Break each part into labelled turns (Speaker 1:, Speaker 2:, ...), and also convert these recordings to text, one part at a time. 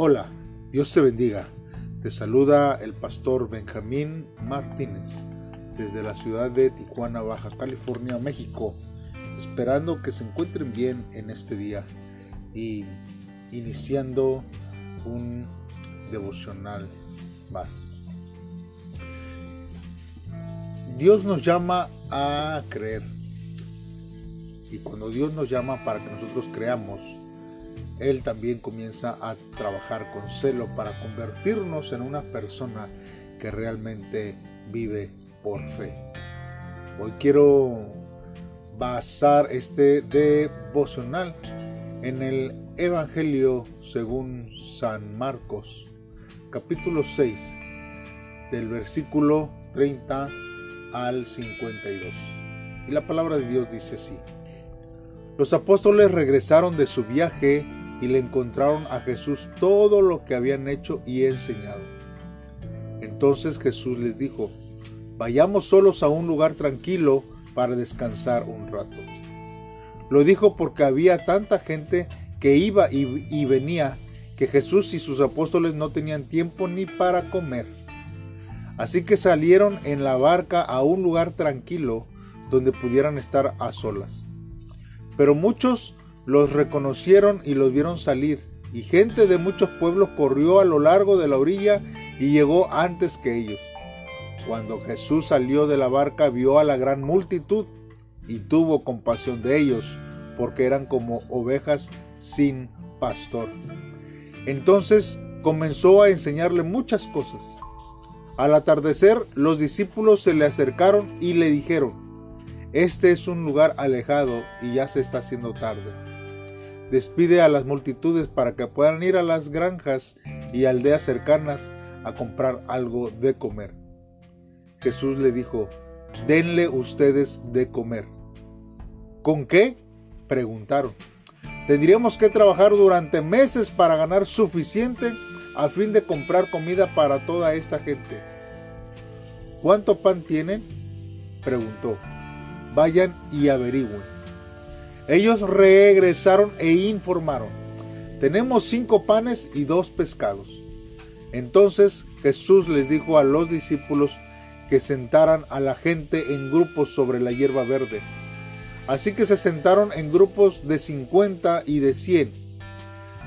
Speaker 1: Hola, Dios te bendiga. Te saluda el pastor Benjamín Martínez desde la ciudad de Tijuana, Baja California, México, esperando que se encuentren bien en este día y iniciando un devocional más. Dios nos llama a creer. Y cuando Dios nos llama para que nosotros creamos, Él también comienza a trabajar con celo para convertirnos en una persona que realmente vive por fe. Hoy quiero basar este devocional en el Evangelio según San Marcos, capítulo 6, del versículo 30 al 52. Y la palabra de Dios dice así. Los apóstoles regresaron de su viaje y le encontraron a Jesús todo lo que habían hecho y enseñado. Entonces Jesús les dijo, vayamos solos a un lugar tranquilo para descansar un rato. Lo dijo porque había tanta gente que iba y, venía que Jesús y sus apóstoles no tenían tiempo ni para comer. Así que salieron en la barca a un lugar tranquilo donde pudieran estar a solas. Pero muchos los reconocieron y los vieron salir, y gente de muchos pueblos corrió a lo largo de la orilla y llegó antes que ellos. Cuando Jesús salió de la barca vio a la gran multitud y tuvo compasión de ellos, porque eran como ovejas sin pastor. Entonces comenzó a enseñarle muchas cosas. Al atardecer los discípulos se le acercaron y le dijeron, este es un lugar alejado y ya se está haciendo tarde. Despide a las multitudes para que puedan ir a las granjas y aldeas cercanas a comprar algo de comer. Jesús le dijo, denle ustedes de comer. ¿Con qué? preguntaron. Tendríamos que trabajar durante meses para ganar suficiente a fin de comprar comida para toda esta gente. ¿Cuánto pan tienen? preguntó vayan y averigüen. Ellos regresaron e informaron, tenemos cinco panes y dos pescados. Entonces Jesús les dijo a los discípulos que sentaran a la gente en grupos sobre la hierba verde. Así que se sentaron en grupos de cincuenta y de cien.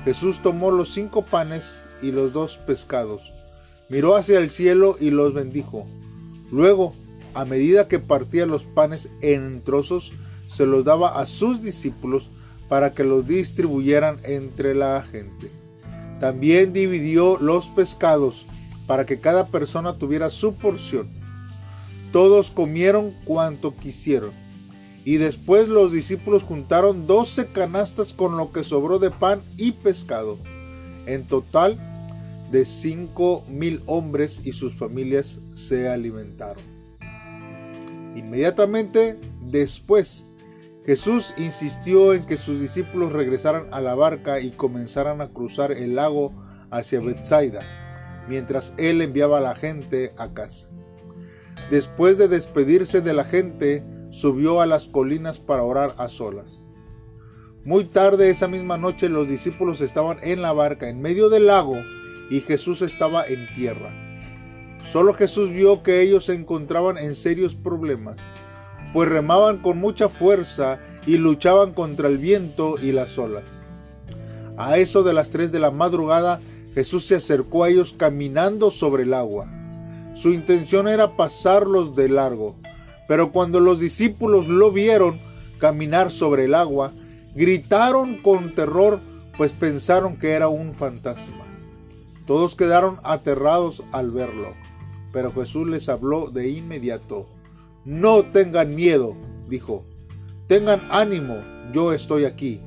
Speaker 1: Jesús tomó los cinco panes y los dos pescados, miró hacia el cielo y los bendijo. Luego a medida que partía los panes en trozos, se los daba a sus discípulos para que los distribuyeran entre la gente. También dividió los pescados para que cada persona tuviera su porción. Todos comieron cuanto quisieron. Y después los discípulos juntaron doce canastas con lo que sobró de pan y pescado. En total, de cinco mil hombres y sus familias se alimentaron. Inmediatamente después, Jesús insistió en que sus discípulos regresaran a la barca y comenzaran a cruzar el lago hacia Bethsaida, mientras él enviaba a la gente a casa. Después de despedirse de la gente, subió a las colinas para orar a solas. Muy tarde esa misma noche los discípulos estaban en la barca en medio del lago y Jesús estaba en tierra. Solo Jesús vio que ellos se encontraban en serios problemas, pues remaban con mucha fuerza y luchaban contra el viento y las olas. A eso de las tres de la madrugada, Jesús se acercó a ellos caminando sobre el agua. Su intención era pasarlos de largo, pero cuando los discípulos lo vieron caminar sobre el agua, gritaron con terror, pues pensaron que era un fantasma. Todos quedaron aterrados al verlo. Pero Jesús les habló de inmediato. No tengan miedo, dijo. Tengan ánimo, yo estoy aquí.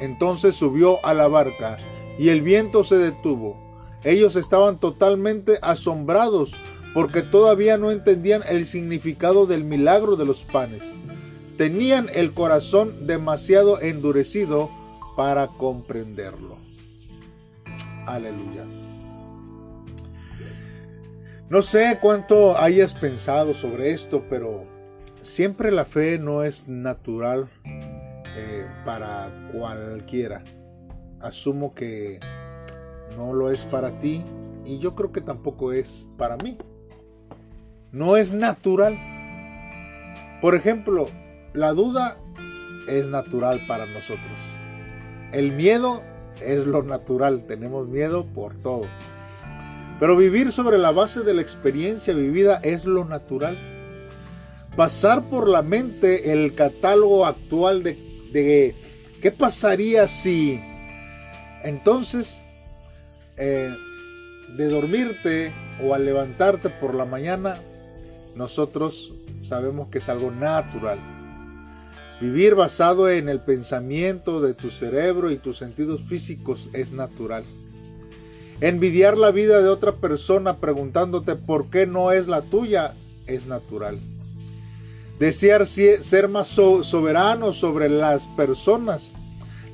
Speaker 1: Entonces subió a la barca y el viento se detuvo. Ellos estaban totalmente asombrados porque todavía no entendían el significado del milagro de los panes. Tenían el corazón demasiado endurecido para comprenderlo. Aleluya. No sé cuánto hayas pensado sobre esto, pero siempre la fe no es natural eh, para cualquiera. Asumo que no lo es para ti y yo creo que tampoco es para mí. No es natural. Por ejemplo, la duda es natural para nosotros. El miedo es lo natural, tenemos miedo por todo. Pero vivir sobre la base de la experiencia vivida es lo natural. Pasar por la mente el catálogo actual de, qué pasaría si entonces eh, de dormirte o al levantarte por la mañana, nosotros sabemos que es algo natural. Vivir basado en el pensamiento de tu cerebro y tus sentidos físicos es natural. Envidiar la vida de otra persona preguntándote por qué no es la tuya es natural. Desear ser más soberano sobre las personas,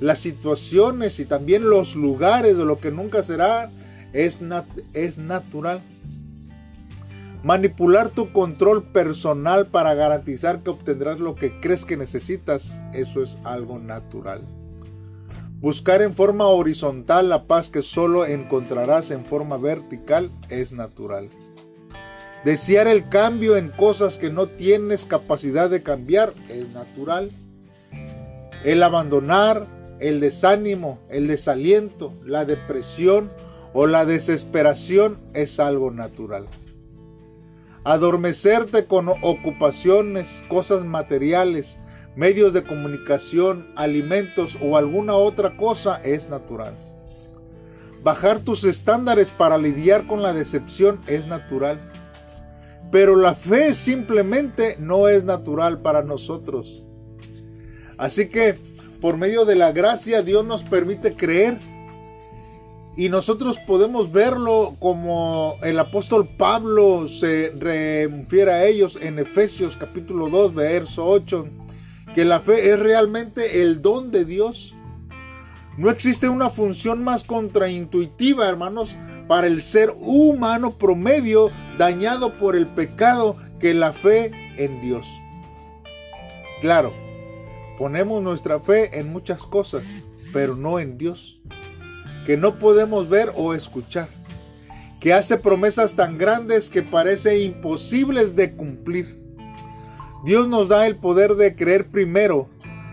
Speaker 1: las situaciones y también los lugares de lo que nunca será es, es natural. Manipular tu control personal para garantizar que obtendrás lo que crees que necesitas, eso es algo natural. Buscar en forma horizontal la paz que solo encontrarás en forma vertical es natural. Desear el cambio en cosas que no tienes capacidad de cambiar es natural. El abandonar, el desánimo, el desaliento, la depresión o la desesperación es algo natural. Adormecerte con ocupaciones, cosas materiales, medios de comunicación, alimentos o alguna otra cosa es natural. Bajar tus estándares para lidiar con la decepción es natural. Pero la fe simplemente no es natural para nosotros. Así que por medio de la gracia Dios nos permite creer y nosotros podemos verlo como el apóstol Pablo se refiere a ellos en Efesios capítulo 2, verso 8, que la fe es realmente el don de Dios. No existe una función más contraintuitiva, hermanos, para el ser humano promedio dañado por el pecado que la fe en Dios. Claro, ponemos nuestra fe en muchas cosas, pero no en Dios que no podemos ver o escuchar, que hace promesas tan grandes que parece imposibles de cumplir. Dios nos da el poder de creer primero,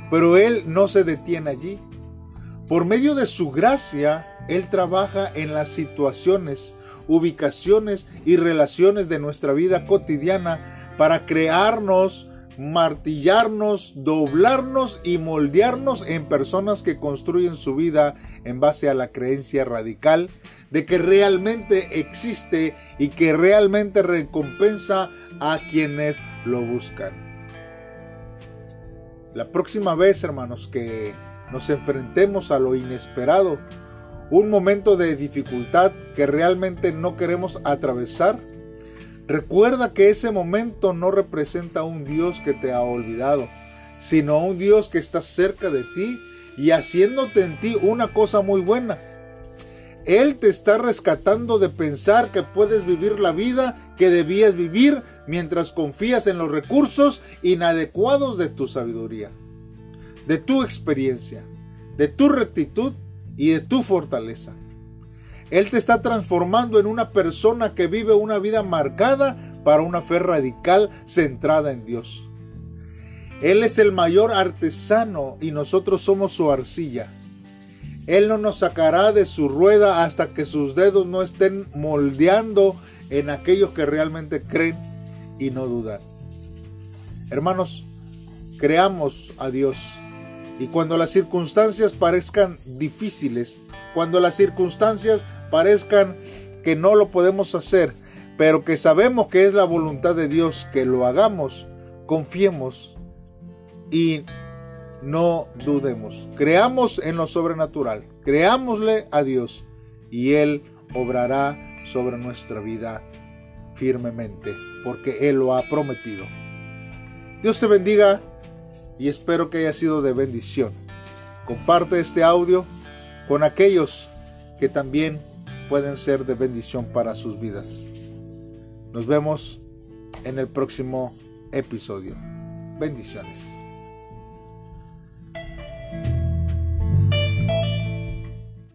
Speaker 1: pero Él no se detiene allí. Por medio de su gracia, Él trabaja en las situaciones, ubicaciones y relaciones de nuestra vida cotidiana para crearnos martillarnos, doblarnos y moldearnos en personas que construyen su vida en base a la creencia radical de que realmente existe y que realmente recompensa a quienes lo buscan. La próxima vez, hermanos, que nos enfrentemos a lo inesperado, un momento de dificultad que realmente no queremos atravesar, Recuerda que ese momento no representa a un Dios que te ha olvidado, sino a un Dios que está cerca de ti y haciéndote en ti una cosa muy buena. Él te está rescatando de pensar que puedes vivir la vida que debías vivir mientras confías en los recursos inadecuados de tu sabiduría, de tu experiencia, de tu rectitud y de tu fortaleza. Él te está transformando en una persona que vive una vida marcada para una fe radical centrada en Dios. Él es el mayor artesano y nosotros somos su arcilla. Él no nos sacará de su rueda hasta que sus dedos no estén moldeando en aquellos que realmente creen y no dudan. Hermanos, creamos a Dios y cuando las circunstancias parezcan difíciles, cuando las circunstancias parezcan que no lo podemos hacer, pero que sabemos que es la voluntad de Dios que lo hagamos, confiemos y no dudemos. Creamos en lo sobrenatural, creámosle a Dios y Él obrará sobre nuestra vida firmemente, porque Él lo ha prometido. Dios te bendiga y espero que haya sido de bendición. Comparte este audio con aquellos que también pueden ser de bendición para sus vidas. Nos vemos en el próximo episodio. Bendiciones.